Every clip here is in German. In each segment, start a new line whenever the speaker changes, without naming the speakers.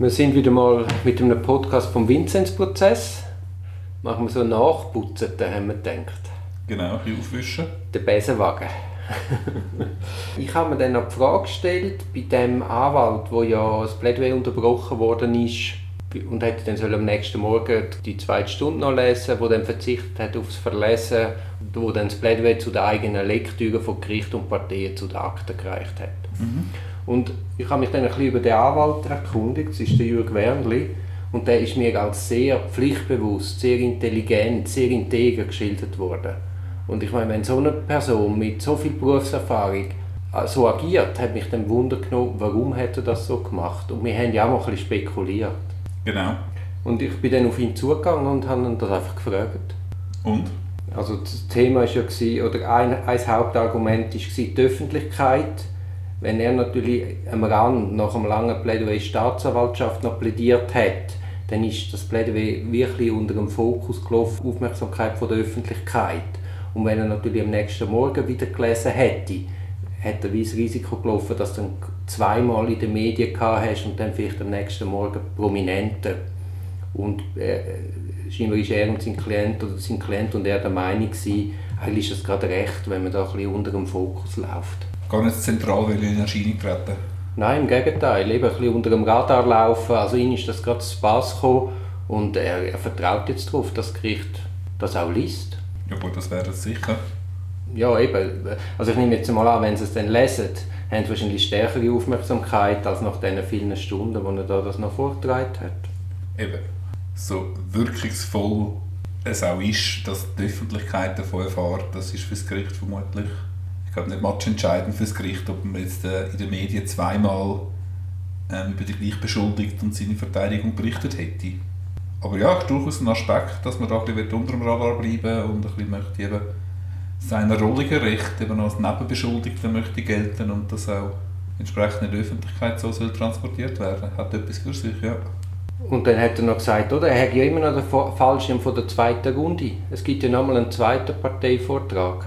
Wir sind wieder mal mit einem Podcast vom Vinzenz-Prozess. Machen wir so nachputzen, da haben wir gedacht.
Genau, ein bisschen aufwischen.
Der Besenwagen. ich habe mir dann noch die Frage gestellt, bei dem Anwalt, wo ja das Plädoyer unterbrochen worden ist, und hätte dann soll am nächsten Morgen die zweite Stunde noch lesen, wo dann verzichtet hat aufs Verlesen, wo dann das Plädoyer zu der eigenen Lektüre von Gericht und Parteien zu den Akten gereicht hat. Mhm. Und ich habe mich dann ein bisschen über den Anwalt erkundigt, das ist der Jürg Wernli, und der ist mir als sehr pflichtbewusst, sehr intelligent, sehr integer geschildert worden. Und ich meine, wenn so eine Person mit so viel Berufserfahrung äh, so agiert, hat mich dann Wunder genommen, warum hat er das so gemacht. Und wir haben ja auch mal ein bisschen spekuliert.
Genau.
Und ich bin dann auf ihn zugegangen und habe ihn das einfach gefragt.
Und?
Also das Thema ist ja gewesen, oder ein, ein Hauptargument war die Öffentlichkeit. Wenn er natürlich am Rand nach einem langen Plädoyer Staatsanwaltschaft noch plädiert hat, dann ist das Plädoyer wirklich unter dem Fokus gelaufen, Aufmerksamkeit von der Öffentlichkeit. Und wenn er natürlich am nächsten Morgen wieder gelesen hätte, hätte er wie das Risiko gelaufen, dass du dann zweimal in den Medien gehabt hast und dann vielleicht am nächsten Morgen prominenter. Und äh, scheinbar ist er und sein Klient oder sein Klient und er der Meinung gewesen, eigentlich ist es gerade recht, wenn man da ein bisschen unter dem Fokus läuft.
Gar nicht zentral in Erscheinung treten?
Nein, im Gegenteil, eben ein bisschen unter dem Radar laufen. Also ihm ist das gerade zu Pass gekommen und er, er vertraut jetzt darauf, dass das Gericht das auch liest.
Ja gut, das wäre es sicher.
Ja, eben. Also ich nehme jetzt mal an, wenn sie es dann lesen, haben sie wahrscheinlich stärkere Aufmerksamkeit als nach den vielen Stunden, wo er da das noch vorgetragen hat.
Eben. So wirkungsvoll es auch ist, dass die Öffentlichkeit davon erfährt, das ist für das Gericht vermutlich ich glaube nicht match entscheidend für das Gericht, ob man jetzt äh, in den Medien zweimal ähm, über die Gleichbeschuldigt und seine Verteidigung berichtet hätte. Aber ja, ist durchaus ein Aspekt, dass man da ein bisschen unter dem Radar bleiben und ein bisschen möchte eben seiner Rolle gerecht, eben als Nebenbeschuldigter möchte gelten und das auch entsprechend in der Öffentlichkeit so soll transportiert werden. Hat etwas für sich, ja.
Und dann hat er noch gesagt, oder, er hat ja immer noch den Fallschirm von der zweiten Runde. Es gibt ja nochmal einen zweiten Parteivortrag.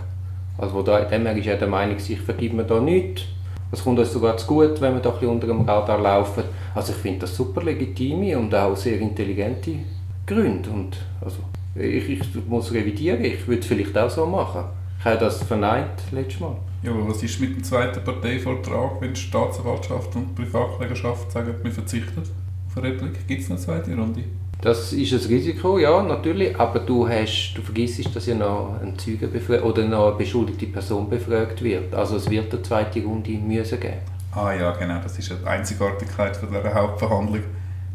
Also da, dem ist er der Meinung, ich vergib mir da nichts. Es kommt uns sogar zu gut, wenn wir da unter dem Radar laufen. Also ich finde das super legitime und auch sehr intelligente Gründe. Und also ich, ich muss revidieren, ich würde es vielleicht auch so machen. Ich habe das verneint letztes Mal.
Ja, aber was ist mit dem zweiten Parteivortrag, wenn die Staatsanwaltschaft und die Privatklägerschaft sagen, wir verzichten auf eine Replik? Gibt es eine zweite Runde?
Das ist ein Risiko, ja, natürlich, aber du, hast, du vergisst, dass ja noch ein Zeuge oder noch eine beschuldigte Person befragt wird. Also es wird eine zweite Runde müssen geben.
Ah ja, genau, das ist eine Einzigartigkeit von dieser Hauptverhandlung,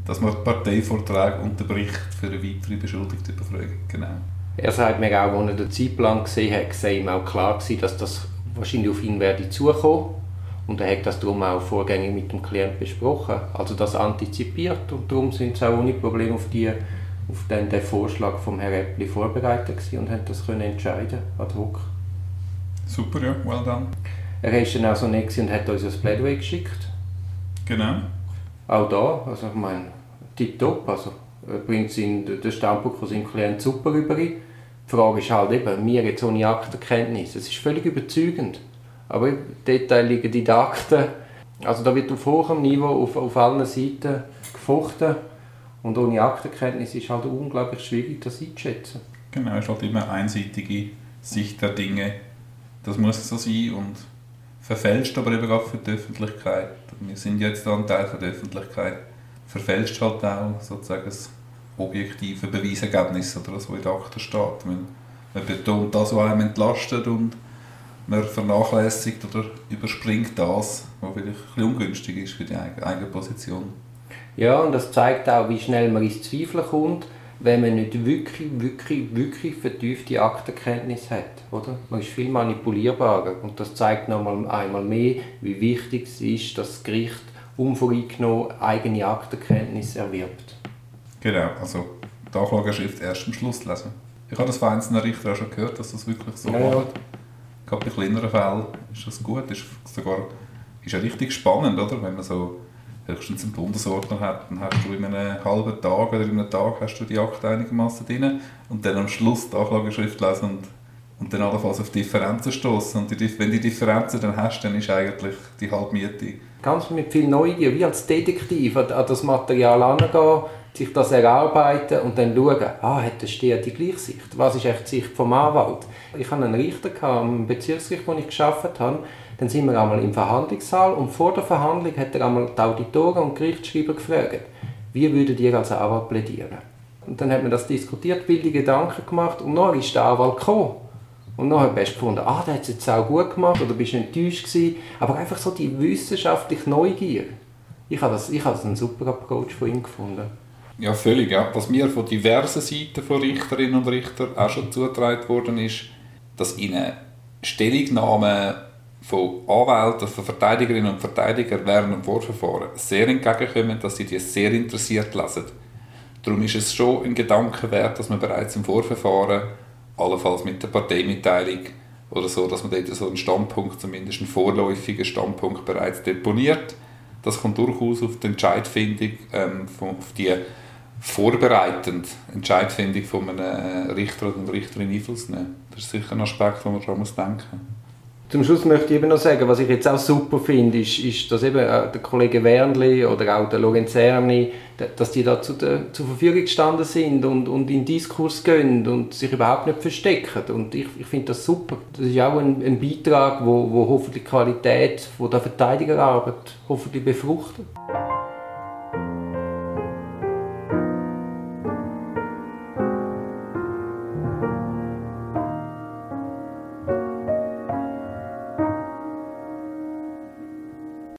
dass man die Parteivorträge unterbricht für eine weitere beschuldigte Befragung. Genau.
Er sagt mir auch, als er den Zeitplan gesehen hat, war ihm auch klar gewesen, dass das wahrscheinlich auf ihn werde zukommen und er hat das darum auch vorgängig mit dem Klienten besprochen. Also das antizipiert und darum sind sie auch ohne Probleme auf, die, auf den, den Vorschlag vom Herrn Eppli vorbereitet und haben das können entscheiden ad hoc.
Super, ja, well done.
Er ist dann auch so nett und hat uns ein Plädoyer geschickt.
Genau.
Auch da, also ich meine, tipptopp, also er bringt den Standpunkt von seinem Klienten super rüber. Die Frage ist halt eben, wir jetzt ohne Aktenkenntnis, es ist völlig überzeugend. Aber Detail liegen die Akten. Also da wird auf hohem Niveau auf, auf allen Seiten gefochten. Und ohne Aktenkenntnis ist halt unglaublich schwierig, das einzuschätzen.
Genau, es ist halt immer einseitige Sicht der Dinge. Das muss so sein und verfälscht aber eben auch für die Öffentlichkeit. Wir sind jetzt ein Teil der Öffentlichkeit. Verfälscht halt auch sozusagen das objektive Beweisergebnis oder was in der Akte steht. Man betont das, was einem entlastet und man vernachlässigt oder überspringt das, was vielleicht ein bisschen ungünstig ist für die eigene Position.
Ja, und das zeigt auch, wie schnell man ins Zweifeln kommt, wenn man nicht wirklich, wirklich, wirklich vertiefte Aktenkenntnis hat. Oder? Man ist viel manipulierbarer und das zeigt noch einmal mehr, wie wichtig es ist, dass das Gericht unvoreingenommen eigene Aktenkenntnis erwirbt.
Genau, also die Anklageschrift erst am Schluss lesen. Ich habe das von einzelnen Richtern auch schon gehört, dass das wirklich so ja, macht. Gerade bei kleineren Fällen ist das gut. Ist sogar ist ja richtig spannend, oder? wenn man so höchstens einen Bundesordner hat, dann hast du in einem halben Tag oder in einem Tag hast du die Akte einigermaßen drin und dann am Schluss die Anklageschrift lesen und und dann allenfalls auf Differenzen stoßen. Und die, wenn die Differenzen dann hast, dann ist eigentlich die Halbmiete.
Ganz mit viel Neugier, wie als Detektiv an, das Material herangehen, sich das erarbeiten und dann schauen, ah, hat der Steher die gleiche Sicht? Was ist echt die Sicht vom Anwalt? Ich hatte einen Richter am Bezirksgericht, wo ich gearbeitet habe. Dann sind wir einmal im Verhandlungssaal und vor der Verhandlung hat er einmal die Auditoren und Gerichtsschreiber gefragt, wie würdet ihr als Anwalt plädieren? Und dann hat man das diskutiert, wilde Gedanken gemacht und dann ist der Anwalt gekommen. Und dann habe ich gefunden, ah, der hat es jetzt auch gut gemacht oder bist du enttäuscht gewesen. Aber einfach so die wissenschaftliche Neugier. Ich habe das, ich habe das einen super Approach von ihm gefunden.
Ja, völlig. Ja. Was mir von diversen Seiten von Richterinnen und Richtern auch schon zugetragen worden ist, dass ihnen Stellungnahmen von Anwälten, von Verteidigerinnen und Verteidigern während dem Vorverfahren sehr entgegenkommen, dass sie die sehr interessiert lesen. Darum ist es schon ein Gedanke wert, dass man bereits im Vorverfahren, allenfalls mit der Parteimitteilung oder so, dass man dort so einen Standpunkt, zumindest einen vorläufigen Standpunkt bereits deponiert. Das kann durchaus auf die Entscheidfindung, ähm, auf die vorbereitend Entscheidfindung von einem Richter oder einer Richterin Einfluss nehmen. Das ist sicher ein Aspekt, den man daran denken muss.
Zum Schluss möchte ich eben noch sagen, was ich jetzt auch super finde, ist, ist dass eben äh, der Kollege Wernli oder auch der Lorenzerni, dass die da zu der, zur Verfügung gestanden sind und, und in Diskurs gehen und sich überhaupt nicht verstecken. Und ich, ich finde das super. Das ist auch ein, ein Beitrag, wo, wo hoffentlich die Qualität von der Verteidigerarbeit hoffentlich befruchtet.